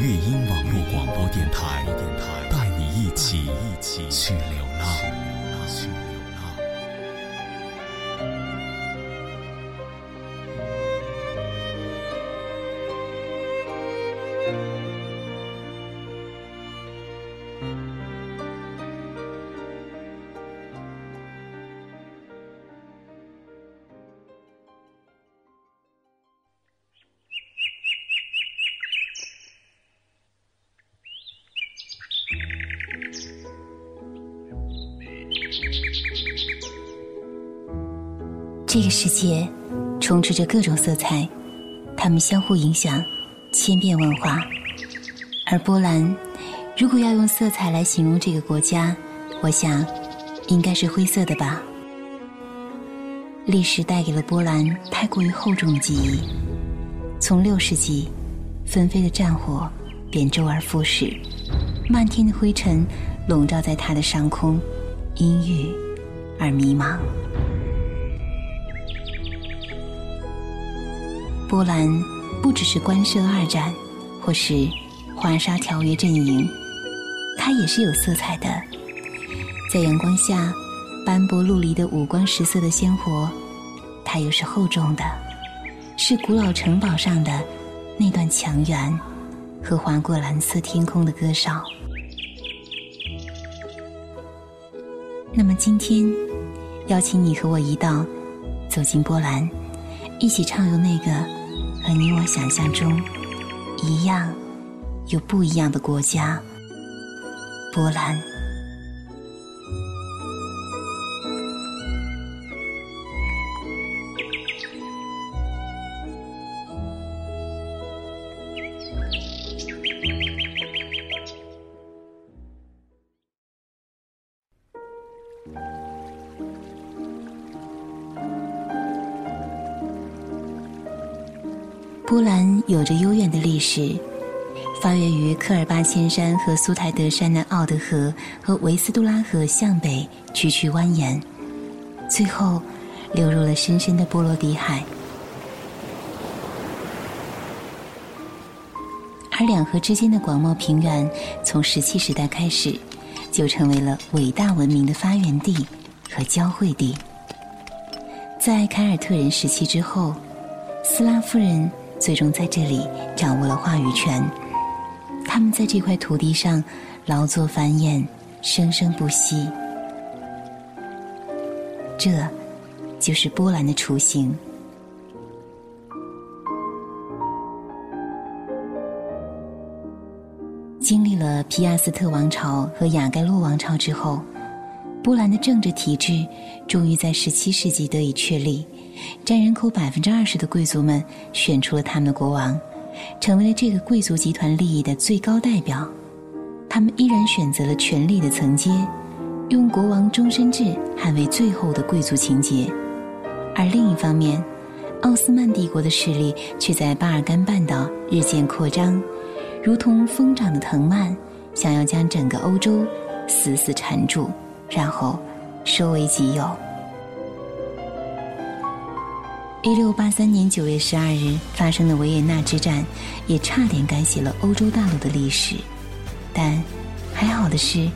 乐音网络广播电台，带你一起去流浪。这个世界充斥着各种色彩，它们相互影响，千变万化。而波兰，如果要用色彩来形容这个国家，我想应该是灰色的吧。历史带给了波兰太过于厚重的记忆，从六世纪，纷飞的战火便周而复始，漫天的灰尘笼罩在它的上空，阴郁而迷茫。波兰不只是关涉二战，或是华沙条约阵营，它也是有色彩的。在阳光下，斑驳陆离的五光十色的鲜活，它又是厚重的，是古老城堡上的那段墙垣和划过蓝色天空的歌哨。那么今天，邀请你和我一道走进波兰，一起畅游那个。和你我想象中一样有不一样的国家——波兰。是，发源于科尔巴千山和苏台德山的奥德河和维斯杜拉河向北曲曲蜿蜒，最后流入了深深的波罗的海。而两河之间的广袤平原，从石器时代开始，就成为了伟大文明的发源地和交汇地。在凯尔特人时期之后，斯拉夫人。最终在这里掌握了话语权，他们在这块土地上劳作繁衍，生生不息。这，就是波兰的雏形。经历了皮亚斯特王朝和雅盖洛王朝之后，波兰的政治体制终于在十七世纪得以确立。占人口百分之二十的贵族们选出了他们的国王，成为了这个贵族集团利益的最高代表。他们依然选择了权力的层阶，用国王终身制捍卫最后的贵族情节。而另一方面，奥斯曼帝国的势力却在巴尔干半岛日渐扩张，如同疯长的藤蔓，想要将整个欧洲死死缠住，然后收为己有。一六八三年九月十二日发生的维也纳之战，也差点改写了欧洲大陆的历史。但还好的是，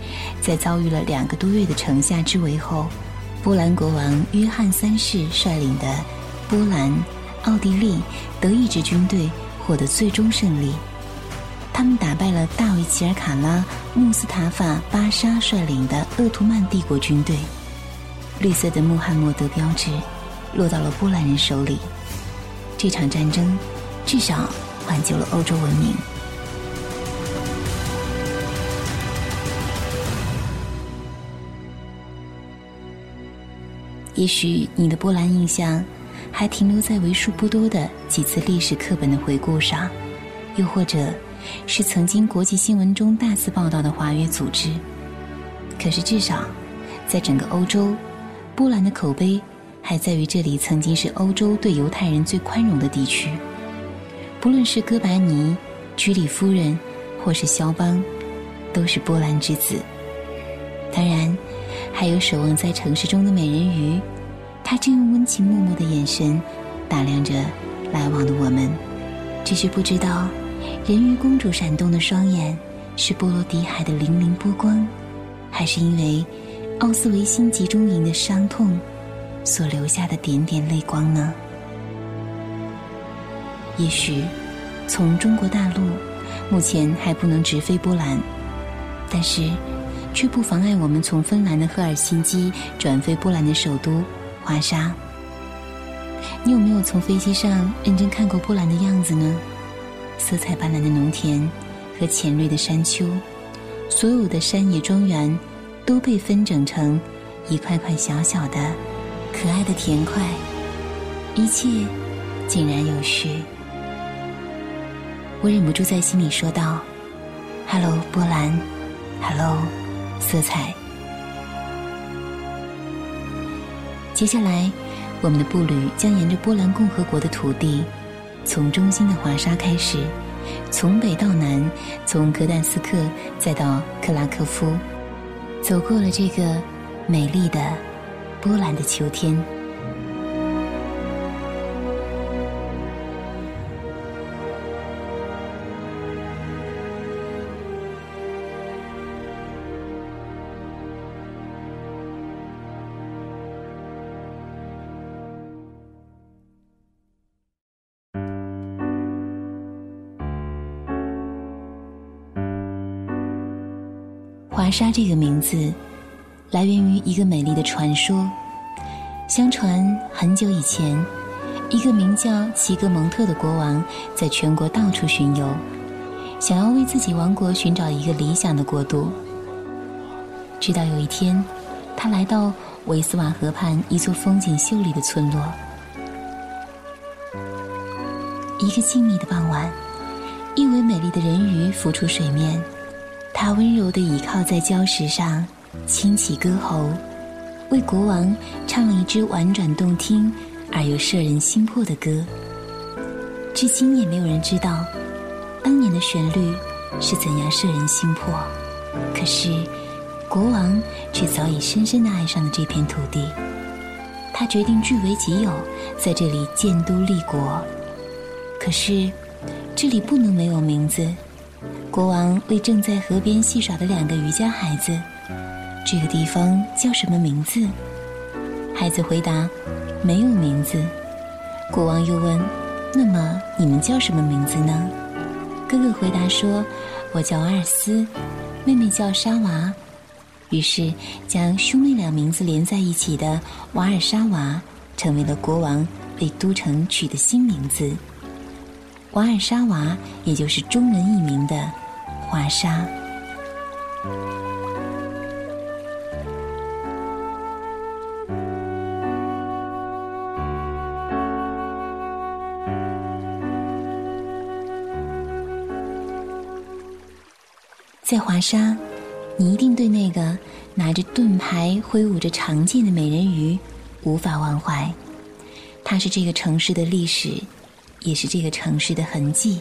在遭遇了两个多月的城下之围后，波兰国王约翰三世率领的波兰、奥地利、德意志军队获得最终胜利。他们打败了大卫齐尔卡拉、穆斯塔法巴沙率领的鄂图曼帝国军队。绿色的穆罕默德标志落到了波兰人手里。这场战争至少挽救了欧洲文明。也许你的波兰印象还停留在为数不多的几次历史课本的回顾上，又或者是曾经国际新闻中大肆报道的华约组织。可是至少，在整个欧洲，波兰的口碑还在于这里曾经是欧洲对犹太人最宽容的地区。不论是哥白尼、居里夫人，或是肖邦，都是波兰之子。当然。还有守望在城市中的美人鱼，她正用温情脉脉的眼神打量着来往的我们，只是不知道，人鱼公主闪动的双眼是波罗的海的粼粼波光，还是因为奥斯维辛集中营的伤痛所留下的点点泪光呢？也许，从中国大陆目前还不能直飞波兰，但是。却不妨碍我们从芬兰的赫尔辛基转飞波兰的首都华沙。你有没有从飞机上认真看过波兰的样子呢？色彩斑斓的农田和浅绿的山丘，所有的山野庄园都被分整成一块块小小的、可爱的甜块，一切井然有序。我忍不住在心里说道：“Hello，波兰，Hello。”色彩。接下来，我们的步履将沿着波兰共和国的土地，从中心的华沙开始，从北到南，从格但斯克再到克拉科夫，走过了这个美丽的波兰的秋天。华沙这个名字，来源于一个美丽的传说。相传很久以前，一个名叫齐格蒙特的国王，在全国到处巡游，想要为自己王国寻找一个理想的国度。直到有一天，他来到维斯瓦河畔一座风景秀丽的村落。一个静谧的傍晚，一尾美丽的人鱼浮出水面。他温柔地倚靠在礁石上，轻启歌喉，为国王唱了一支婉转动听而又摄人心魄的歌。至今也没有人知道，当年的旋律是怎样摄人心魄。可是，国王却早已深深地爱上了这片土地。他决定据为己有，在这里建都立国。可是，这里不能没有名字。国王为正在河边戏耍的两个渔家孩子：“这个地方叫什么名字？”孩子回答：“没有名字。”国王又问：“那么你们叫什么名字呢？”哥哥回答说：“我叫阿尔斯，妹妹叫沙娃。”于是，将兄妹俩名字连在一起的瓦尔沙娃，成为了国王为都城取的新名字。瓦尔沙娃，也就是中文译名的。华沙，在华沙，你一定对那个拿着盾牌、挥舞着长剑的美人鱼无法忘怀。它是这个城市的历史，也是这个城市的痕迹。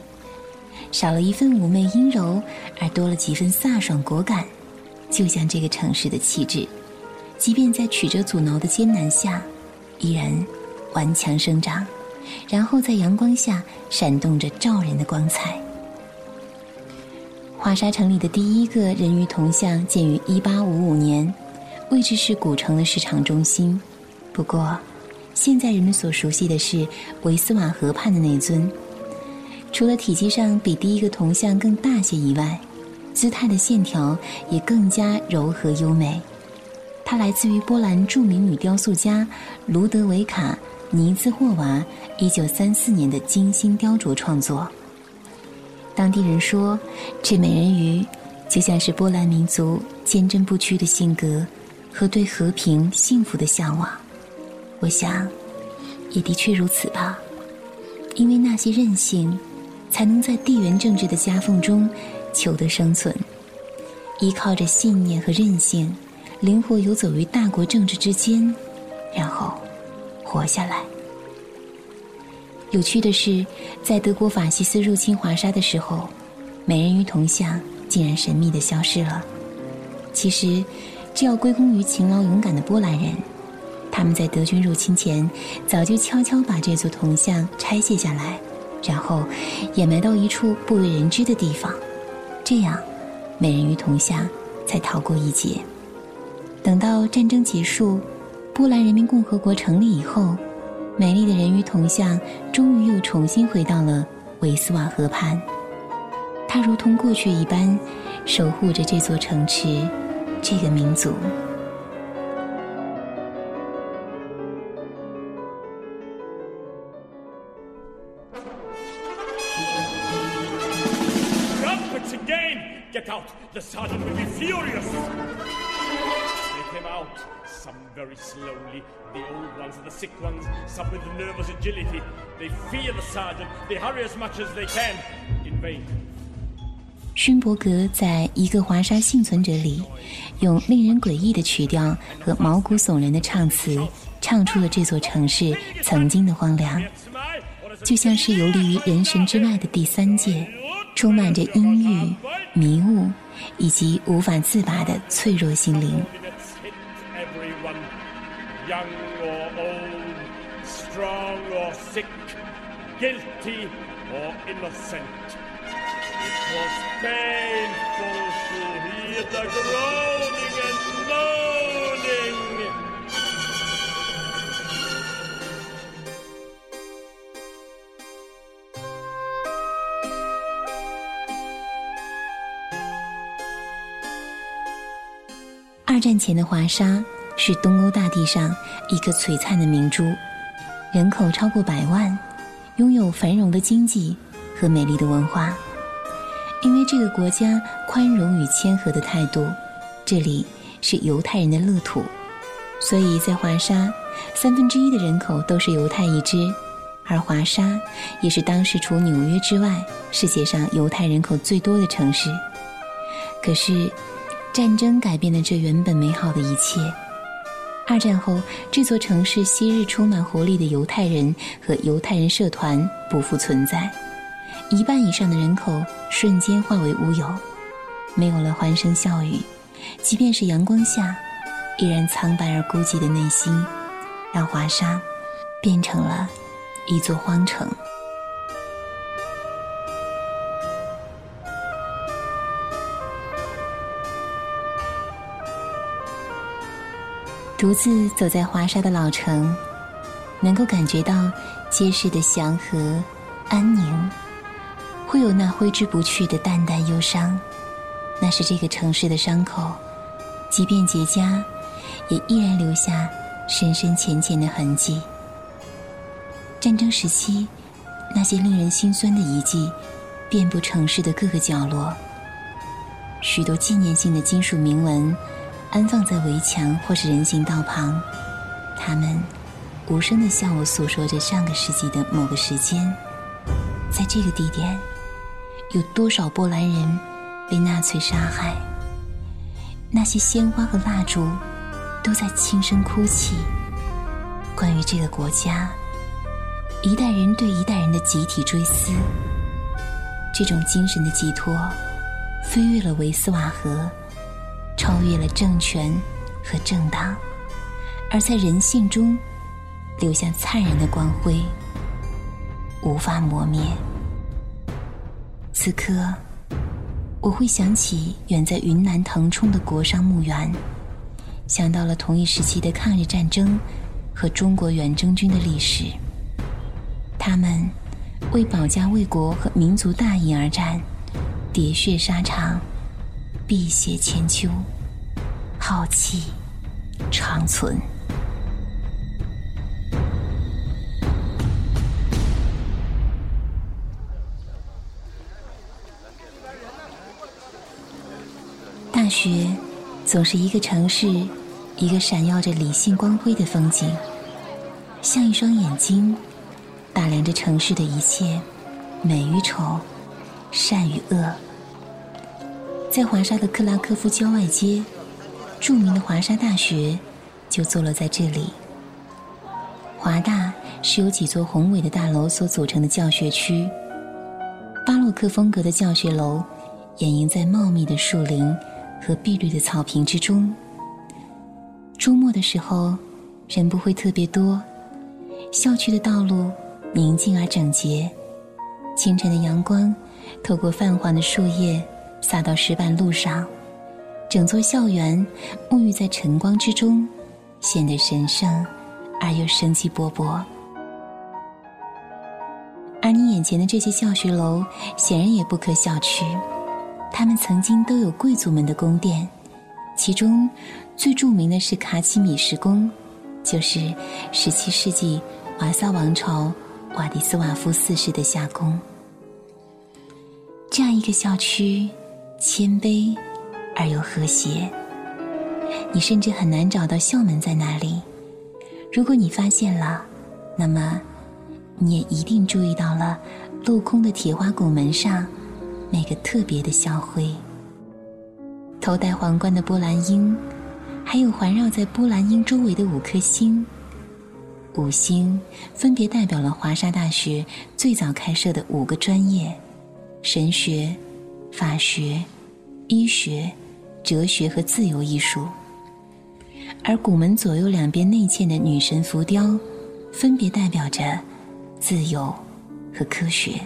少了一份妩媚阴柔，而多了几分飒爽果敢，就像这个城市的气质，即便在曲折阻挠的艰难下，依然顽强生长，然后在阳光下闪动着照人的光彩。华沙城里的第一个人鱼铜像建于1855年，位置是古城的市场中心。不过，现在人们所熟悉的是维斯瓦河畔的那尊。除了体积上比第一个铜像更大些以外，姿态的线条也更加柔和优美。它来自于波兰著名女雕塑家卢德维卡·尼兹霍娃1934年的精心雕琢创作。当地人说，这美人鱼就像是波兰民族坚贞不屈的性格和对和平幸福的向往。我想，也的确如此吧，因为那些韧性，才能在地缘政治的夹缝中求得生存。依靠着信念和韧性，灵活游走于大国政治之间，然后活下来。有趣的是，在德国法西斯入侵华沙的时候，美人鱼铜像竟然神秘的消失了。其实，这要归功于勤劳勇敢的波兰人，他们在德军入侵前，早就悄悄把这座铜像拆卸下来，然后掩埋到一处不为人知的地方，这样，美人鱼铜像才逃过一劫。等到战争结束，波兰人民共和国成立以后。美丽的人鱼铜像终于又重新回到了维斯瓦河畔，它如同过去一般，守护着这座城池，这个民族。Slowly. The old ones and the sick ones, some with nervous agility. They fear the sergeant. They hurry as much as they can. In vain. 勋伯格在一个华沙幸存者里，用令人诡异的曲调和毛骨悚然的唱词，唱出了这座城市曾经的荒凉，就像是游离于人神之外的第三界，充满着阴郁、迷雾以及无法自拔的脆弱心灵。Guilty or innocent. It was painful to hear the groaning and moaning. 二战前的华沙是东欧大地上一个璀璨的明珠，人口超过百万，拥有繁荣的经济和美丽的文化。因为这个国家宽容与谦和的态度，这里是犹太人的乐土，所以在华沙，三分之一的人口都是犹太一支，而华沙也是当时除纽约之外，世界上犹太人口最多的城市。可是，战争改变了这原本美好的一切。二战后，这座城市昔日充满活力的犹太人和犹太人社团不复存在，一半以上的人口瞬间化为乌有，没有了欢声笑语，即便是阳光下，依然苍白而孤寂的内心，让华沙变成了一座荒城。独自走在华沙的老城，能够感觉到街市的祥和、安宁，会有那挥之不去的淡淡忧伤。那是这个城市的伤口，即便结痂，也依然留下深深浅浅的痕迹。战争时期，那些令人心酸的遗迹，遍布城市的各个角落。许多纪念性的金属铭文。安放在围墙或是人行道旁，他们无声的向我诉说着上个世纪的某个时间，在这个地点，有多少波兰人被纳粹杀害？那些鲜花和蜡烛都在轻声哭泣。关于这个国家，一代人对一代人的集体追思，这种精神的寄托，飞越了维斯瓦河。超越了政权和政党，而在人性中留下灿然的光辉，无法磨灭。此刻，我会想起远在云南腾冲的国殇墓园，想到了同一时期的抗日战争和中国远征军的历史。他们为保家卫国和民族大义而战，喋血沙场，碧血千秋，浩气长存。大学总是一个城市，一个闪耀着理性光辉的风景，像一双眼睛，打量着城市的一切美与丑、善与恶。在华沙的克拉科夫郊外街，著名的华沙大学就坐落在这里。华大是由几座宏伟的大楼所组成的教学区，巴洛克风格的教学楼掩映在茂密的树林。和碧绿的草坪之中，周末的时候，人不会特别多。校区的道路宁静而整洁，清晨的阳光透过泛黄的树叶洒到石板路上，整座校园沐浴在晨光之中，显得神圣而又生机勃勃。而你眼前的这些教学楼，显然也不可小觑。他们曾经都有贵族们的宫殿，其中最著名的是卡奇米什宫，就是17世纪瓦萨王朝瓦迪斯瓦夫四世的夏宫。这样一个校区，谦卑而又和谐，你甚至很难找到校门在哪里。如果你发现了，那么你也一定注意到了镂空的铁花拱门上。那个特别的校徽，头戴皇冠的波兰鹰，还有环绕在波兰鹰周围的五颗星。五星分别代表了华沙大学最早开设的五个专业：神学、法学、医学、哲学和自由艺术。而拱门左右两边内嵌的女神浮雕，分别代表着自由和科学。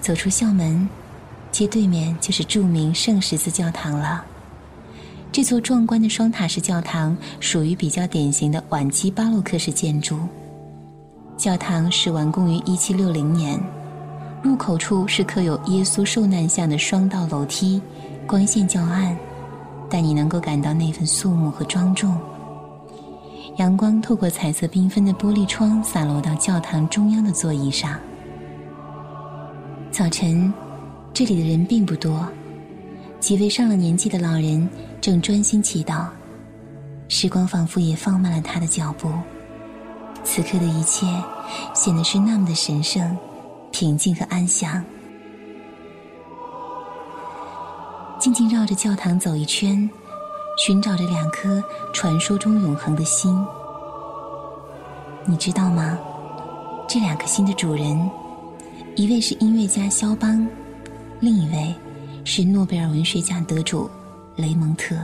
走出校门，街对面就是著名圣十字教堂了。这座壮观的双塔式教堂属于比较典型的晚期巴洛克式建筑。教堂是完工于1760年，入口处是刻有耶稣受难像的双道楼梯，光线较暗，但你能够感到那份肃穆和庄重。阳光透过彩色缤纷的玻璃窗洒落到教堂中央的座椅上。早晨，这里的人并不多，几位上了年纪的老人正专心祈祷，时光仿佛也放慢了他的脚步。此刻的一切显得是那么的神圣、平静和安详。静静绕着教堂走一圈，寻找着两颗传说中永恒的心。你知道吗？这两颗心的主人。一位是音乐家肖邦，另一位是诺贝尔文学奖得主雷蒙特。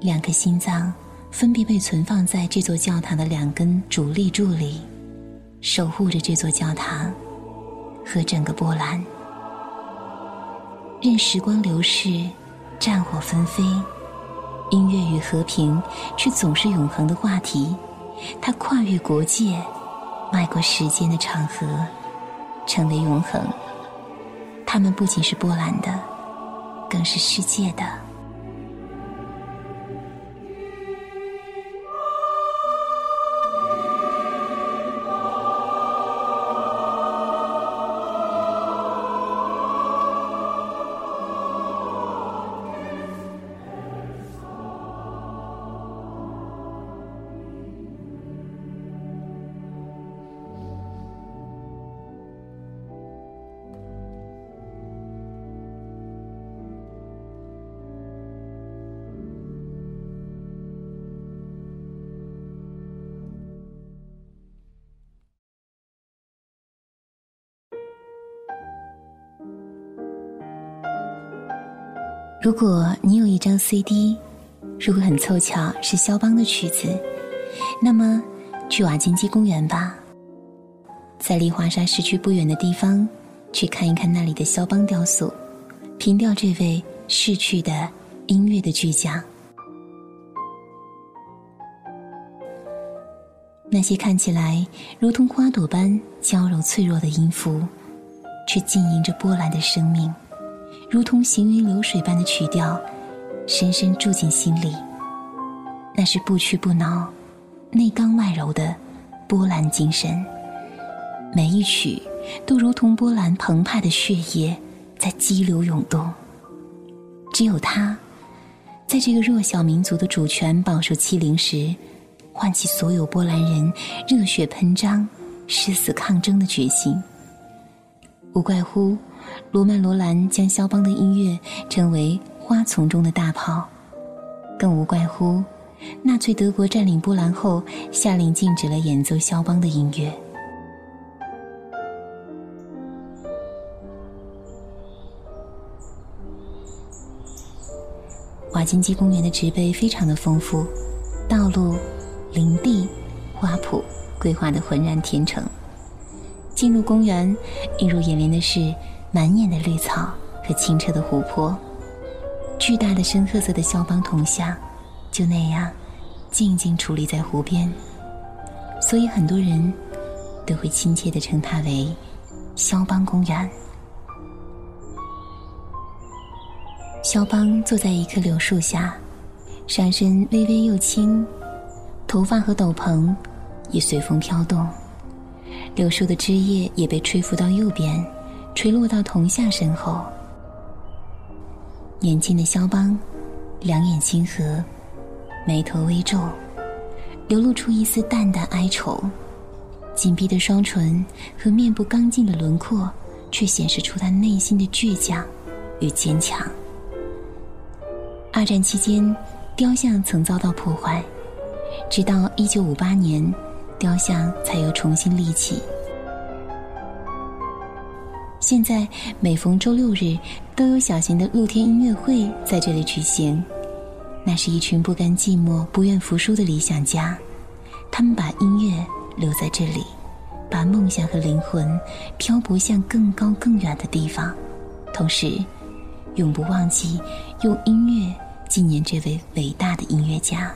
两颗心脏分别被存放在这座教堂的两根主立柱里，守护着这座教堂和整个波兰。任时光流逝，战火纷飞，音乐与和平却总是永恒的话题。它跨越国界，迈过时间的长河。成为永恒。他们不仅是波兰的，更是世界的。如果你有一张 CD，如果很凑巧是肖邦的曲子，那么去瓦金基公园吧，在离华沙市区不远的地方，去看一看那里的肖邦雕塑，凭吊这位逝去的音乐的巨匠。那些看起来如同花朵般娇柔脆弱的音符，却浸淫着波澜的生命，如同行云流水般的曲调，深深住进心里。那是不屈不挠、内刚外柔的波澜精神。每一曲都如同波澜澎湃的血液，在激流涌动。只有他，在这个弱小民族的主权饱受欺凌时。唤起所有波兰人热血喷张、誓死抗争的决心。无怪乎罗曼·罗兰将肖邦的音乐称为“花丛中的大炮”，更无怪乎纳粹德国占领波兰后下令禁止了演奏肖邦的音乐。瓦金基公园的植被非常的丰富，道路。林地、花圃规划的浑然天成。进入公园，映入眼帘的是满眼的绿草和清澈的湖泊。巨大的深褐色的肖邦铜像，就那样静静矗立在湖边。所以很多人都会亲切的称它为“肖邦公园”。肖邦坐在一棵柳树下，上身微微又轻。头发和斗篷也随风飘动，柳树的枝叶也被吹拂到右边，垂落到铜像身后。年轻的肖邦，两眼清和，眉头微皱，流露出一丝淡淡哀愁。紧闭的双唇和面部刚劲的轮廓，却显示出他内心的倔强与坚强。二战期间，雕像曾遭到破坏。直到一九五八年，雕像才又重新立起。现在每逢周六日，都有小型的露天音乐会在这里举行。那是一群不甘寂寞、不愿服输的理想家，他们把音乐留在这里，把梦想和灵魂漂泊向更高更远的地方，同时永不忘记用音乐纪念这位伟大的音乐家。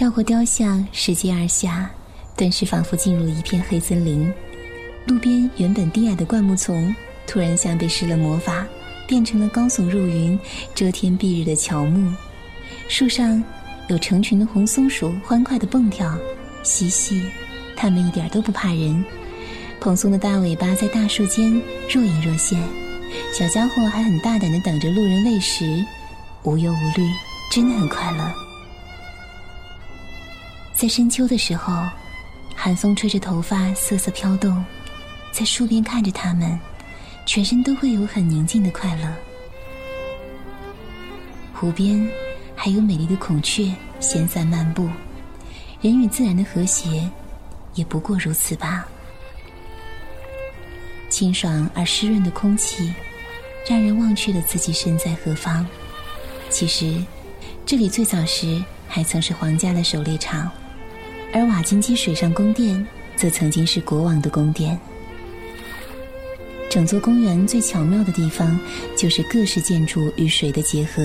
绕过雕像，拾阶而下，顿时仿佛进入一片黑森林。路边原本低矮的灌木丛，突然像被施了魔法，变成了高耸入云、遮天蔽日的乔木。树上有成群的红松鼠，欢快地蹦跳、嬉戏。它们一点都不怕人，蓬松的大尾巴在大树间若隐若现。小家伙还很大胆地等着路人喂食，无忧无虑，真的很快乐。在深秋的时候，寒风吹着头发瑟瑟飘动，在树边看着它们，全身都会有很宁静的快乐。湖边还有美丽的孔雀闲散漫步，人与自然的和谐，也不过如此吧。清爽而湿润的空气，让人忘却了自己身在何方。其实，这里最早时还曾是皇家的狩猎场。而瓦金基水上宫殿则曾经是国王的宫殿。整座公园最巧妙的地方，就是各式建筑与水的结合，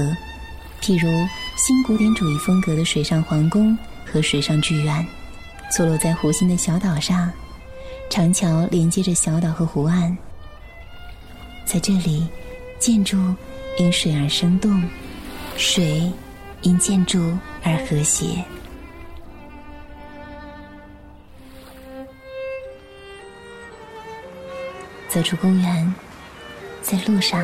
譬如新古典主义风格的水上皇宫和水上剧院，坐落在湖心的小岛上，长桥连接着小岛和湖岸。在这里，建筑因水而生动，水因建筑而和谐。走出公园，在路上，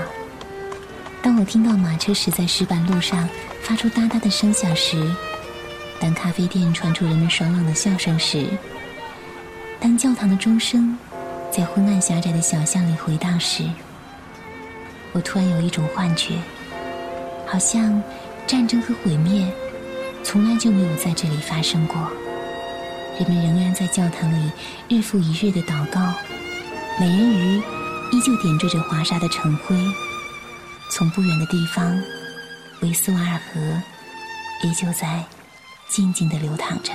当我听到马车驶在石板路上发出哒哒的声响时，当咖啡店传出人们爽朗的笑声时，当教堂的钟声在昏暗狭窄的小巷里回荡时，我突然有一种幻觉，好像战争和毁灭从来就没有在这里发生过，人们仍然在教堂里日复一日的祷告。美人鱼依旧点缀着华沙的晨辉。从不远的地方，维斯瓦尔河依旧在静静的流淌着。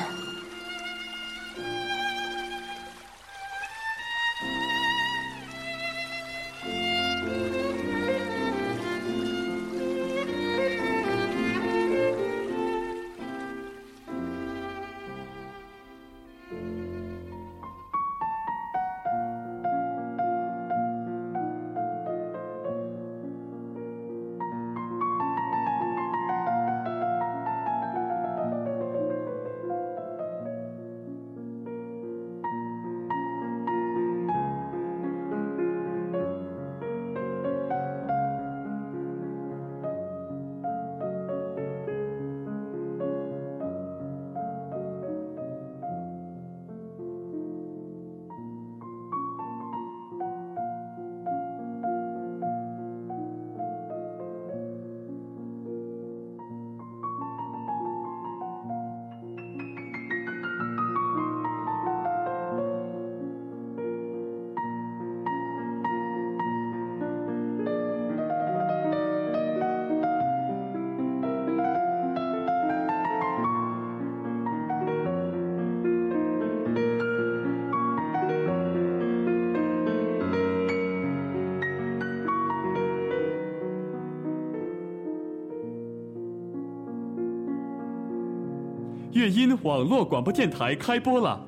乐音网络广播电台开播了！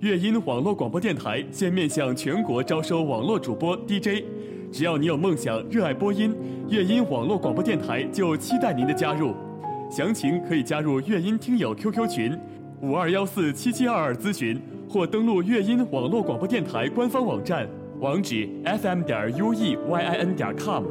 乐音网络广播电台现面向全国招收网络主播 DJ，只要你有梦想、热爱播音，乐音网络广播电台就期待您的加入。详情可以加入乐音听友 QQ 群五二幺四七七二二咨询，或登录乐音网络广播电台官方网站，网址 fm 点 u e y i n 点 com。